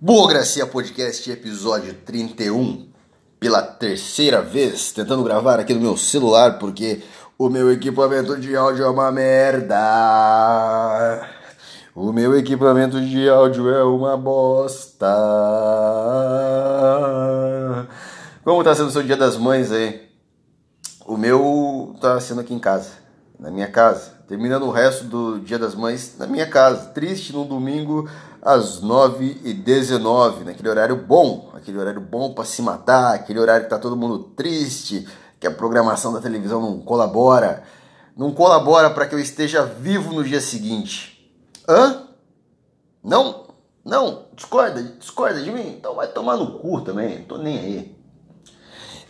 Burocracia Podcast, episódio 31. Pela terceira vez, tentando gravar aqui no meu celular, porque o meu equipamento de áudio é uma merda. O meu equipamento de áudio é uma bosta. Como tá sendo o seu dia das mães aí? O meu tá sendo aqui em casa, na minha casa. Terminando o resto do Dia das Mães na minha casa. Triste no domingo às 9h19, naquele horário bom, aquele horário bom para se matar, aquele horário que tá todo mundo triste, que a programação da televisão não colabora, não colabora para que eu esteja vivo no dia seguinte. Hã? Não? Não? Discorda? Discorda de mim? Então vai tomar no cu também, não tô nem aí.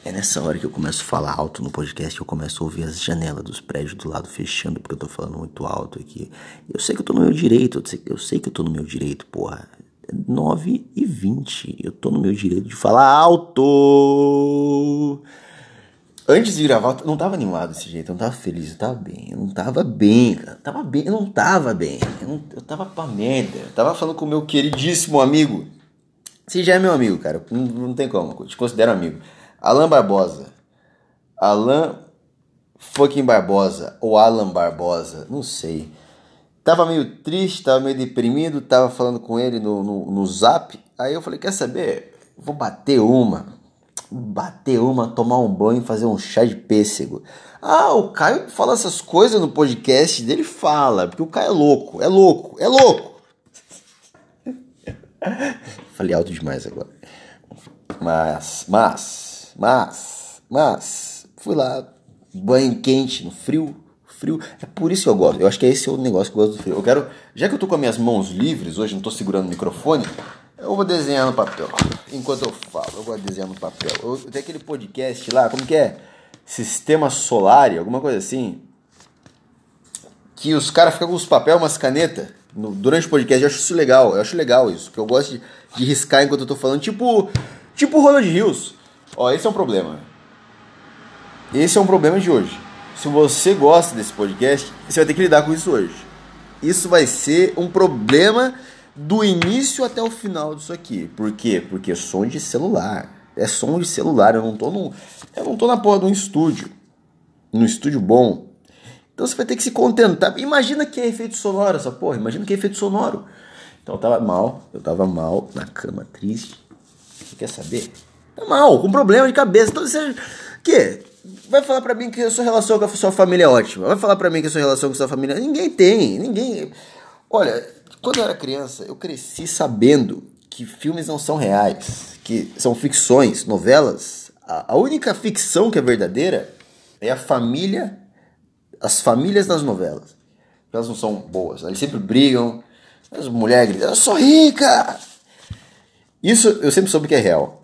É nessa hora que eu começo a falar alto no podcast, eu começo a ouvir as janelas dos prédios do lado fechando, porque eu tô falando muito alto aqui. Eu sei que eu tô no meu direito, eu sei, que eu tô no meu direito, porra. 9 e 20, eu tô no meu direito de falar alto. Antes de gravar, eu não tava animado desse jeito, eu não tava feliz, eu tava bem, eu não tava bem, cara. Eu tava bem, eu não tava bem, eu, não, eu tava pra merda. Eu tava falando com o meu queridíssimo amigo. Você já é meu amigo, cara, não, não tem como, eu te considero amigo. Alan Barbosa. Alan fucking Barbosa ou Alan Barbosa, não sei. Tava meio triste, tava meio deprimido, tava falando com ele no, no, no zap. Aí eu falei, quer saber? Vou bater uma. Bater uma, tomar um banho e fazer um chá de pêssego. Ah, o Caio fala essas coisas no podcast dele, fala, porque o Caio é louco, é louco, é louco. Falei alto demais agora. Mas, mas, mas, mas, fui lá, banho quente, no frio, frio. É por isso que eu gosto. Eu acho que esse é o negócio que eu gosto do frio. Eu quero, já que eu tô com as minhas mãos livres, hoje não tô segurando o microfone, eu vou desenhar no papel. Enquanto eu falo, eu vou desenhar no papel. Eu, tem aquele podcast lá, como que é? Sistema Solar, alguma coisa assim. Que os caras ficam com os papéis, umas canetas, no, durante o podcast. Eu acho isso legal, eu acho legal isso. Porque eu gosto de, de riscar enquanto eu tô falando. Tipo, tipo o Ronald Rios. Ó, esse é um problema. Esse é um problema de hoje. Se você gosta desse podcast, você vai ter que lidar com isso hoje. Isso vai ser um problema do início até o final disso aqui. Por quê? Porque é som de celular. É som de celular. Eu não tô no, eu não tô na porra de um estúdio. Num estúdio bom. Então você vai ter que se contentar. Imagina que é efeito sonoro essa porra. Imagina que é efeito sonoro. Então eu tava mal. Eu tava mal na cama, triste. Você quer saber? Tá mal, com problema de cabeça. Então você. Que? Vai falar pra mim que a sua relação com a sua família é ótima. Vai falar pra mim que a sua relação com a sua família. Ninguém tem. Ninguém. Olha, quando eu era criança, eu cresci sabendo que filmes não são reais, que são ficções, novelas. A, única ficção que é verdadeira é a família, as famílias das novelas. Elas não são boas, elas sempre brigam, as mulheres eu sou rica! Isso eu sempre soube que é real.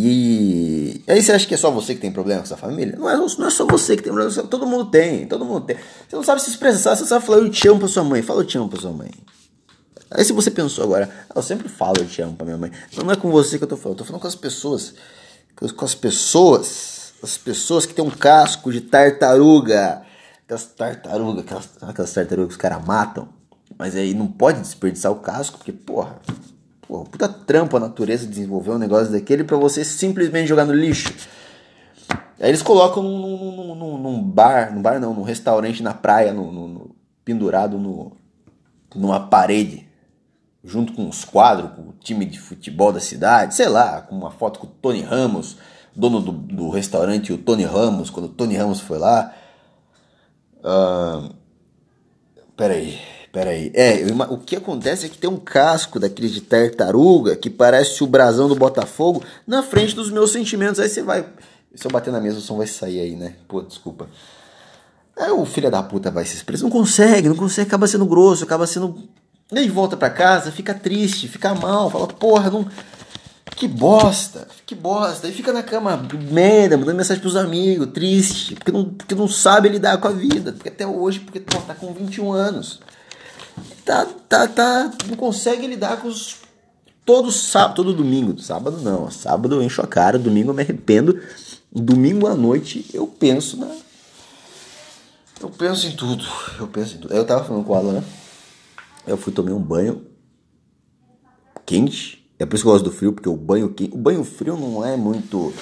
E aí você acha que é só você que tem problema com essa família? Não é, não é só você que tem problema, todo mundo tem, todo mundo tem. Você não sabe se expressar, você sabe falar eu te amo pra sua mãe, fala eu te amo pra sua mãe. Aí se você pensou agora, ah, eu sempre falo eu te amo pra minha mãe. Não é com você que eu tô falando, eu tô falando com as pessoas. Com as pessoas, as pessoas que tem um casco de tartaruga. Aquelas tartarugas, aquelas, aquelas tartarugas que os caras matam. Mas aí não pode desperdiçar o casco, porque, porra, Pô, puta trampo a natureza desenvolver um negócio daquele para você simplesmente jogar no lixo. Aí eles colocam num, num, num, num bar, num bar não, num restaurante na praia, no, no, pendurado no, numa parede, junto com os quadros, com o time de futebol da cidade, sei lá, com uma foto com o Tony Ramos, dono do, do restaurante, o Tony Ramos, quando o Tony Ramos foi lá. Uh, peraí. Pera aí. É, o que acontece é que tem um casco daquele de tartaruga que parece o brasão do Botafogo na frente dos meus sentimentos. Aí você vai. Se eu bater na mesa, o som vai sair aí, né? Pô, desculpa. Aí o filho da puta vai se expressar. Não consegue, não consegue, acaba sendo grosso, acaba sendo. Aí volta pra casa, fica triste, fica mal, fala, porra, não. Que bosta, que bosta. Aí fica na cama, merda, mandando mensagem pros amigos, triste, porque não, porque não sabe lidar com a vida. Porque até hoje, porque pô, tá com 21 anos tá, tá, tá, não consegue lidar com os. Todo sábado, todo domingo. Sábado não. Sábado eu encho a cara, domingo eu me arrependo. Domingo à noite eu penso na. Eu penso em tudo. Eu penso em tudo. Eu tava falando com o Alan. Eu fui tomei um banho quente. É por isso que eu gosto do frio, porque o banho quente, o banho frio não é muito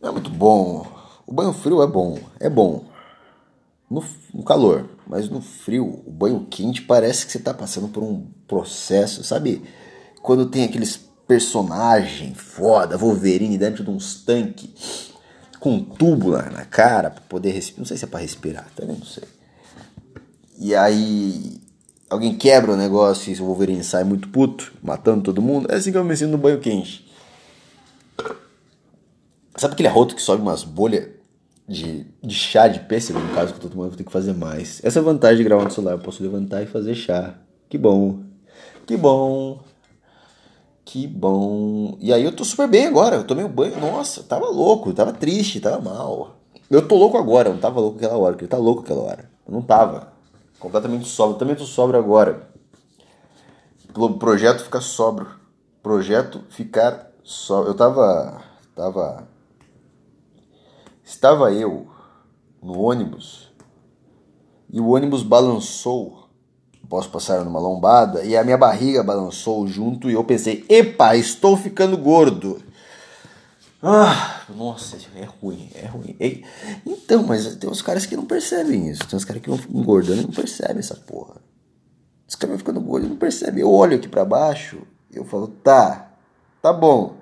não é muito bom. O banho frio é bom, é bom. No, no calor, mas no frio, o banho quente parece que você está passando por um processo, sabe? Quando tem aqueles personagem foda, Wolverine dentro de uns tanques com um tubo lá na cara para poder respirar. Não sei se é para respirar, também não sei. E aí alguém quebra o negócio e o Wolverine sai muito puto, matando todo mundo. É assim que eu me sinto no banho quente. Sabe aquele arroto que sobe umas bolhas de, de chá de pêssego, no caso que eu tô tomando, vou ter que fazer mais. Essa vantagem de gravar no celular, eu posso levantar e fazer chá. Que bom. Que bom. Que bom. E aí eu tô super bem agora. Eu tomei um banho. Nossa, tava louco, tava triste, tava mal. Eu tô louco agora, eu não tava louco aquela hora, porque tá louco aquela hora. Eu não tava. Completamente sóbrio. Também tô sóbrio agora. O projeto ficar sóbrio. Projeto ficar sóbrio. Eu tava. Tava. Estava eu no ônibus e o ônibus balançou posso passar numa lombada, e a minha barriga balançou junto e eu pensei, epa, estou ficando gordo. Ah, nossa, é ruim, é ruim. Então, mas tem uns caras que não percebem isso. Tem uns caras que vão engordando e não percebem essa porra. Os caras vão ficando gordos e não percebem. Eu olho aqui para baixo e eu falo, tá, tá bom.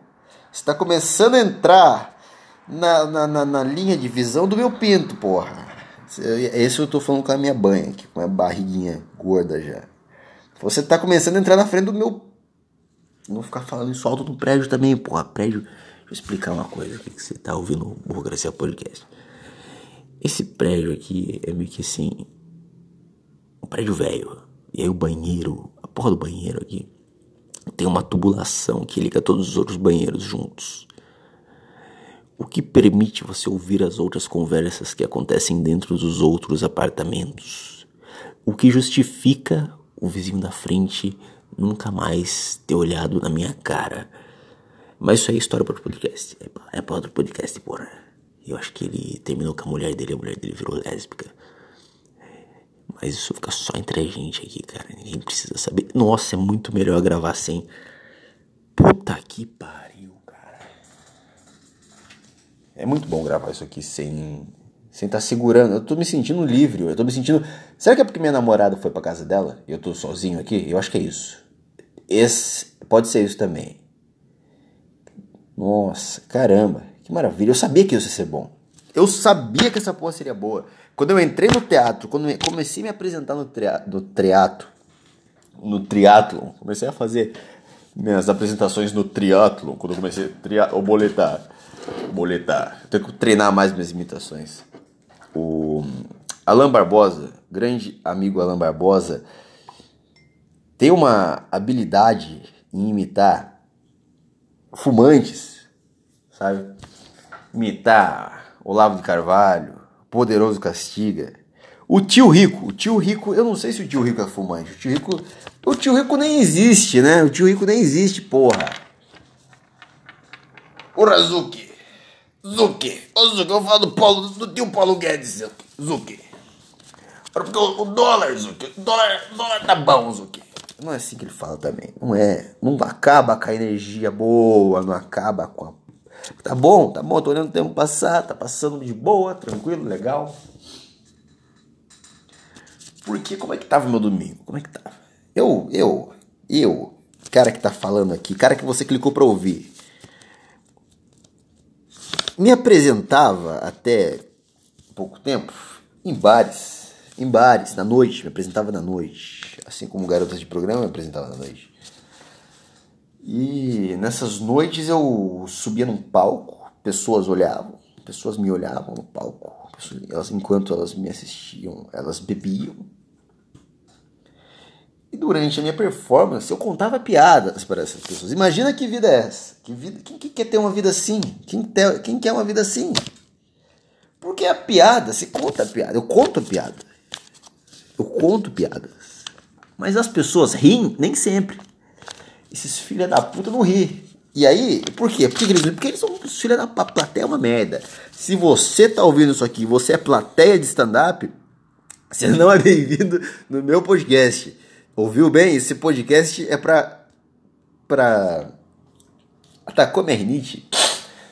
Está começando a entrar na, na, na, na linha de visão do meu pinto, porra. Esse eu tô falando com a minha banha, aqui, com a barriguinha gorda já. Você tá começando a entrar na frente do meu. Não ficar falando isso alto no prédio também, porra. Prédio. Deixa eu explicar uma coisa aqui que você tá ouvindo o Burocracia Podcast. Esse prédio aqui é meio que assim. Um prédio velho. E aí o banheiro, a porra do banheiro aqui, tem uma tubulação que liga todos os outros banheiros juntos o que permite você ouvir as outras conversas que acontecem dentro dos outros apartamentos, o que justifica o vizinho da frente nunca mais ter olhado na minha cara. Mas isso é história para outro podcast. É para outro podcast, porra. Eu acho que ele terminou com a mulher dele, a mulher dele virou lésbica. Mas isso fica só entre a gente aqui, cara. Ninguém precisa saber. Nossa, é muito melhor gravar sem. Puta que pariu. É muito bom gravar isso aqui sem sem estar tá segurando. Eu tô me sentindo livre, eu tô me sentindo. Será que é porque minha namorada foi para casa dela e eu tô sozinho aqui? Eu acho que é isso. Esse pode ser isso também. Nossa, caramba, que maravilha. Eu sabia que isso ia ser bom. Eu sabia que essa porra seria boa. Quando eu entrei no teatro, quando comecei a me apresentar no, tria, no triatlo, no triatlon, comecei a fazer minhas apresentações no triatlon, quando eu comecei a boletar boletar. Eu tenho que treinar mais minhas imitações. O Alan Barbosa, grande amigo Alan Barbosa, tem uma habilidade em imitar fumantes, sabe? Imitar Olavo de Carvalho, Poderoso Castiga. O tio Rico, o tio Rico, eu não sei se o tio Rico é fumante. O tio Rico, o tio Rico nem existe, né? O tio Rico nem existe, porra. O Razuki. Zuki. Ô Zuki, eu vou falar do, Paulo, do tio Paulo Guedes, Zuki. Porque o, dólar, Zuki, o dólar, o dólar tá bom, Zuki. Não é assim que ele fala também. Não é. Não acaba com a energia boa, não acaba com a. Tá bom, tá bom, tô olhando o tempo passar, tá passando de boa, tranquilo, legal. Porque como é que tava meu domingo? Como é que tava? Eu, eu, eu, cara que tá falando aqui, cara que você clicou pra ouvir me apresentava até pouco tempo em bares, em bares, na noite, me apresentava na noite, assim como garotas de programa me apresentava na noite. E nessas noites eu subia num palco, pessoas olhavam, pessoas me olhavam no palco, elas, enquanto elas me assistiam, elas bebiam. Durante a minha performance eu contava piadas para essas pessoas. Imagina que vida é essa? Que vida, quem, quem quer ter uma vida assim? Quem, ter, quem quer uma vida assim? Porque a piada, se conta a piada. Eu conto a piada. Eu conto piadas. Mas as pessoas riem nem sempre. Esses filha da puta não riem. E aí, por quê? Por que eles Porque eles são filha da puta. Plateia é uma merda. Se você tá ouvindo isso aqui, você é plateia de stand-up, você não é bem-vindo no meu podcast. Ouviu bem? Esse podcast é pra pra atacar minha rinite,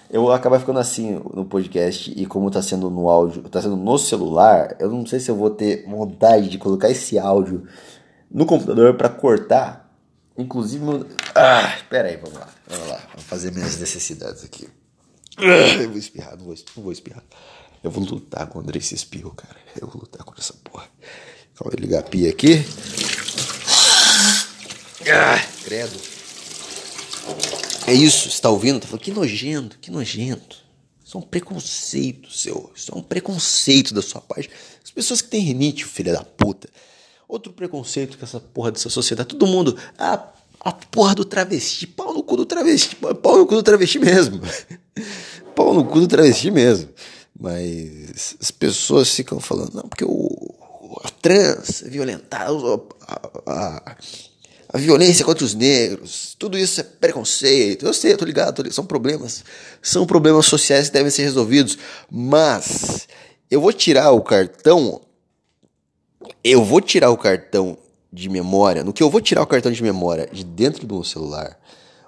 eu vou acabar ficando assim no podcast e como tá sendo no áudio, tá sendo no celular, eu não sei se eu vou ter vontade de colocar esse áudio no computador para cortar. Inclusive, meu... ah, espera aí, vamos lá, vamos lá, vou fazer minhas necessidades aqui. Ah, eu vou espirrar, não vou, não vou espirrar. Eu vou lutar contra esse espirro, cara. Eu vou lutar contra essa porra. Calma, ligar a pia aqui. Ah, credo. É isso, você tá ouvindo? Tá falando, que nojento, que nojento. Isso é um preconceito seu. Isso é um preconceito da sua parte. As pessoas que têm rinite, filha da puta. Outro preconceito com essa porra dessa sociedade. Todo mundo. Ah, a porra do travesti. Pau no cu do travesti. Pau no cu do travesti mesmo. Pau no cu do travesti mesmo. Mas as pessoas ficam falando, não, porque o, a trans é violentar, a, a, a, violência contra os negros, tudo isso é preconceito. Eu sei, eu tô ligado, tô, são problemas, são problemas sociais que devem ser resolvidos, mas eu vou tirar o cartão, eu vou tirar o cartão de memória, no que eu vou tirar o cartão de memória de dentro do celular,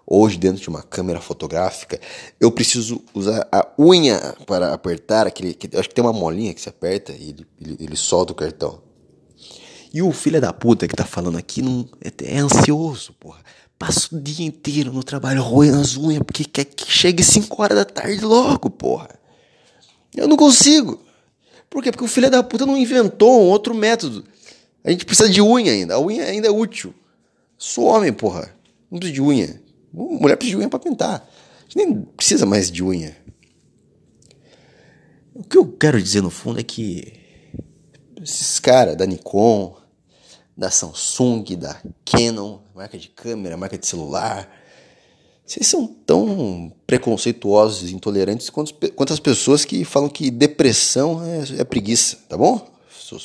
hoje dentro de uma câmera fotográfica, eu preciso usar a unha para apertar aquele. Acho que tem uma molinha que se aperta e ele, ele, ele solta o cartão. E o filho da puta que tá falando aqui não, é, é ansioso, porra. Passa o dia inteiro no trabalho roendo as unhas porque quer que chegue 5 horas da tarde logo, porra. Eu não consigo. Por quê? Porque o filho da puta não inventou um outro método. A gente precisa de unha ainda. A unha ainda é útil. Sou homem, porra. Não preciso de unha. Mulher precisa de unha para pintar. A gente nem precisa mais de unha. O que eu quero dizer no fundo é que esses caras da Nikon, da Samsung, da Canon, marca de câmera, marca de celular, vocês são tão preconceituosos e intolerantes quanto, quanto as pessoas que falam que depressão é, é preguiça, tá bom? Sou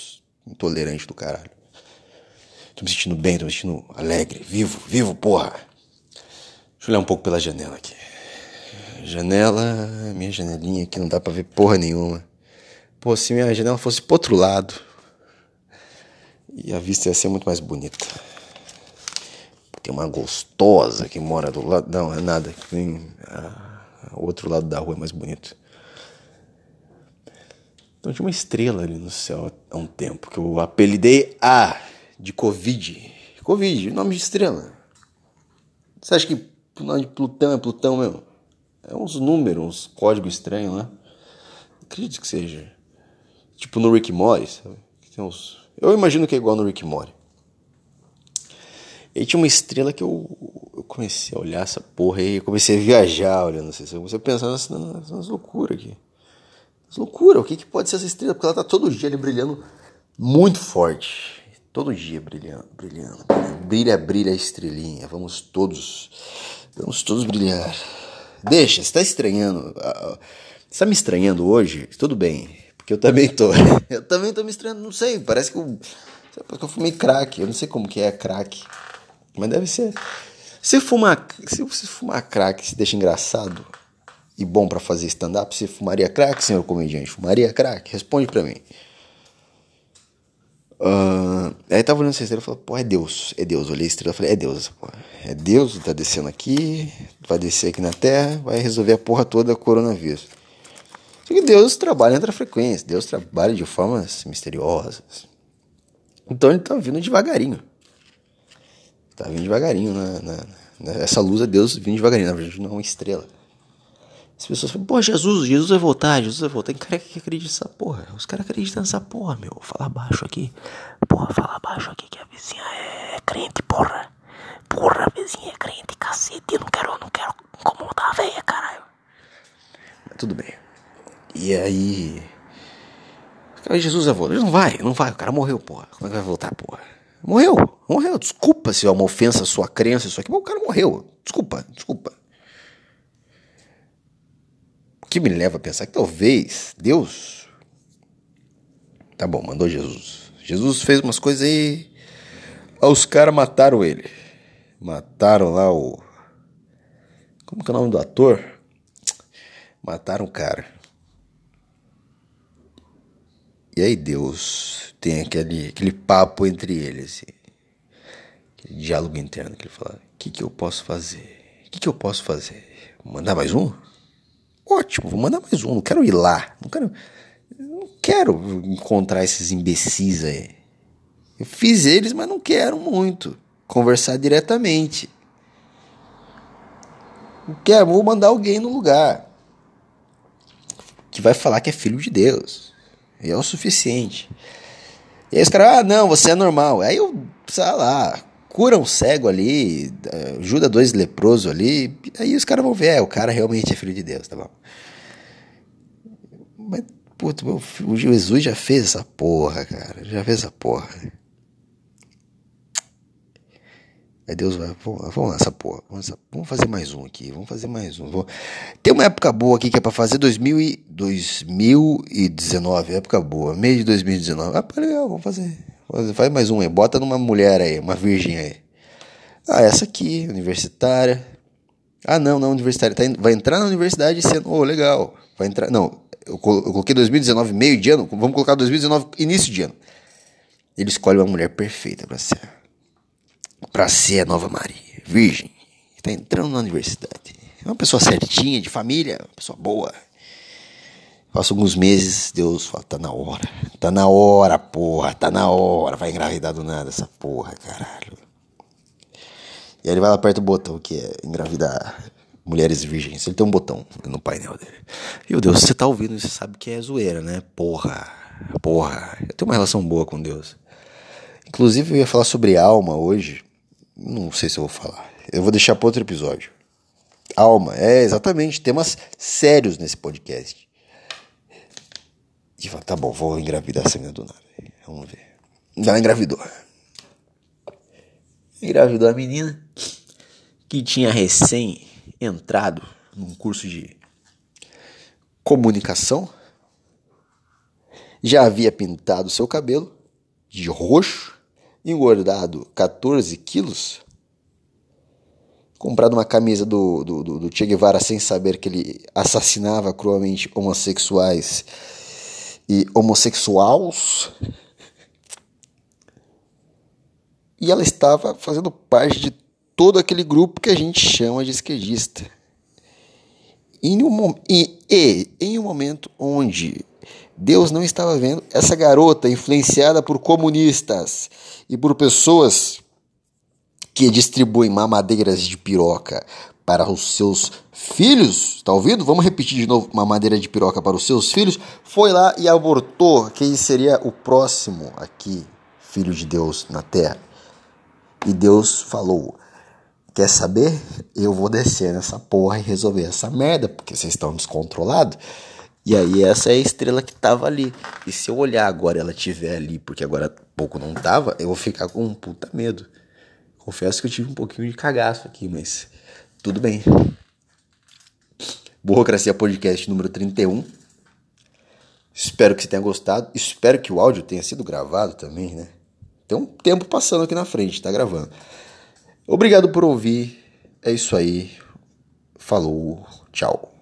intolerante do caralho. Tô me sentindo bem, tô me sentindo alegre, vivo, vivo, porra. Deixa eu olhar um pouco pela janela aqui. Janela, minha janelinha aqui não dá pra ver porra nenhuma. Pô, se minha janela fosse pro outro lado, e a vista ia ser muito mais bonita. Tem uma gostosa que mora do lado. Não, é nada. Tem o outro lado da rua é mais bonito. Então tinha uma estrela ali no céu há um tempo que eu apelidei A de Covid. Covid, nome de estrela. Você acha que o nome de Plutão é Plutão mesmo. É uns números, uns códigos estranhos, né? Acredito que seja. Tipo no Rick Mori, sabe? Tem uns... Eu imagino que é igual no Rick Mori. E tinha uma estrela que eu, eu comecei a olhar essa porra aí, comecei a viajar olhando assim. Eu comecei a pensar nas, nas, nas loucuras aqui. Nas loucuras, o que, que pode ser essa estrela? Porque ela tá todo dia ali brilhando muito forte. Todo dia brilhando, brilhando. Brilha, brilha a estrelinha. Vamos todos Vamos todos brilhar. Deixa, você está estranhando. Está me estranhando hoje? Tudo bem, porque eu também tô. Eu também tô me estranhando, não sei, parece que eu. Porque eu fumei crack, eu não sei como que é crack. Mas deve ser. Se fumar, se você fumar crack se deixa engraçado e bom para fazer stand-up, você fumaria crack, senhor comediante? Fumaria crack? Responde para mim. Uh, aí tava olhando essa estrela e falei, pô, é Deus, é Deus. Olhei a estrela e falei, é Deus, pô. É Deus, tá descendo aqui, vai descer aqui na Terra, vai resolver a porra toda da coronavírus. Só que Deus trabalha entre a frequência, Deus trabalha de formas misteriosas. Então ele tá vindo devagarinho. Tá vindo devagarinho na, na, na essa luz é Deus vindo devagarinho, na verdade não é uma estrela. As pessoas falam, pô, Jesus, Jesus vai voltar, Jesus vai voltar. Tem cara que acredita nessa porra. Os caras acreditam nessa porra, meu. Fala baixo aqui. Porra, fala baixo aqui que a vizinha é crente, porra. Porra, a vizinha é crente, cacete. Eu não quero, não quero incomodar a velha, caralho. Mas tudo bem. E aí. Jesus vai voltar. Não vai, não vai. O cara morreu, porra. Como é que vai voltar, porra? Morreu, morreu. Desculpa se é uma ofensa à sua crença, isso aqui, mas o cara morreu. Desculpa, desculpa que me leva a pensar que talvez Deus. Tá bom, mandou Jesus. Jesus fez umas coisas aí. Os caras mataram ele. Mataram lá o. Como que é o nome do ator? Mataram o cara. E aí Deus tem aquele, aquele papo entre eles. Assim. Aquele diálogo interno que ele fala: O que, que eu posso fazer? O que, que eu posso fazer? Mandar mais um? Ótimo, vou mandar mais um. Não quero ir lá. Não quero, não quero encontrar esses imbecis aí. Eu fiz eles, mas não quero muito conversar diretamente. Não quero, vou mandar alguém no lugar que vai falar que é filho de Deus. E é o suficiente. E aí os caras, ah, não, você é normal. Aí eu, sei lá, cura um cego ali, ajuda dois leprosos ali. Aí os caras vão ver, é, o cara realmente é filho de Deus, tá bom? Mas, puto, meu, o Jesus já fez essa porra, cara. Já fez essa porra. Aí Deus vai, vamos, vamos essa porra, vamos, fazer mais um aqui, vamos fazer mais um. Vamos... Tem uma época boa aqui que é pra fazer 2000 e, 2019, época boa, mês de 2019. Ah, legal, vamos fazer. Faz mais um aí, bota numa mulher aí, uma virgem aí. Ah, essa aqui, universitária. Ah, não, não, universitária. Tá, vai entrar na universidade sendo. Oh, legal. Vai entrar. Não, eu coloquei 2019 meio de ano, vamos colocar 2019 início de ano. Ele escolhe uma mulher perfeita para ser para ser a nova Maria, virgem, está entrando na universidade. É uma pessoa certinha, de família, uma pessoa boa. Passa alguns meses, Deus fala, tá na hora. Tá na hora, porra, tá na hora. Vai engravidar do nada essa porra, caralho. E aí ele vai lá perto do botão que é engravidar mulheres virgens. Ele tem um botão no painel dele. Meu Deus, você tá ouvindo, você sabe que é zoeira, né? Porra, porra. Eu tenho uma relação boa com Deus. Inclusive eu ia falar sobre alma hoje. Não sei se eu vou falar. Eu vou deixar para outro episódio. Alma, é exatamente temas sérios nesse podcast. E fala, tá bom, vou engravidar essa menina do nada. Vamos ver. Ela engravidou. Engravidou a menina que tinha recém entrado num curso de comunicação. Já havia pintado seu cabelo de roxo engordado 14 quilos, comprado uma camisa do, do, do, Che Guevara sem saber que ele assassinava cruelmente homossexuais e homossexuais. E ela estava fazendo parte de todo aquele grupo que a gente chama de esquerdista. Em um, e, e em um momento onde Deus não estava vendo essa garota influenciada por comunistas e por pessoas que distribuem mamadeiras de piroca para os seus filhos. Está ouvindo? Vamos repetir de novo: mamadeira de piroca para os seus filhos. Foi lá e abortou quem seria o próximo aqui, filho de Deus na terra. E Deus falou: Quer saber? Eu vou descer nessa porra e resolver essa merda, porque vocês estão descontrolados. E aí essa é a estrela que tava ali. E se eu olhar agora ela tiver ali, porque agora pouco não tava, eu vou ficar com um puta medo. Confesso que eu tive um pouquinho de cagaço aqui, mas tudo bem. Burocracia Podcast número 31. Espero que você tenha gostado. Espero que o áudio tenha sido gravado também, né? Tem um tempo passando aqui na frente, tá gravando. Obrigado por ouvir. É isso aí. Falou. Tchau.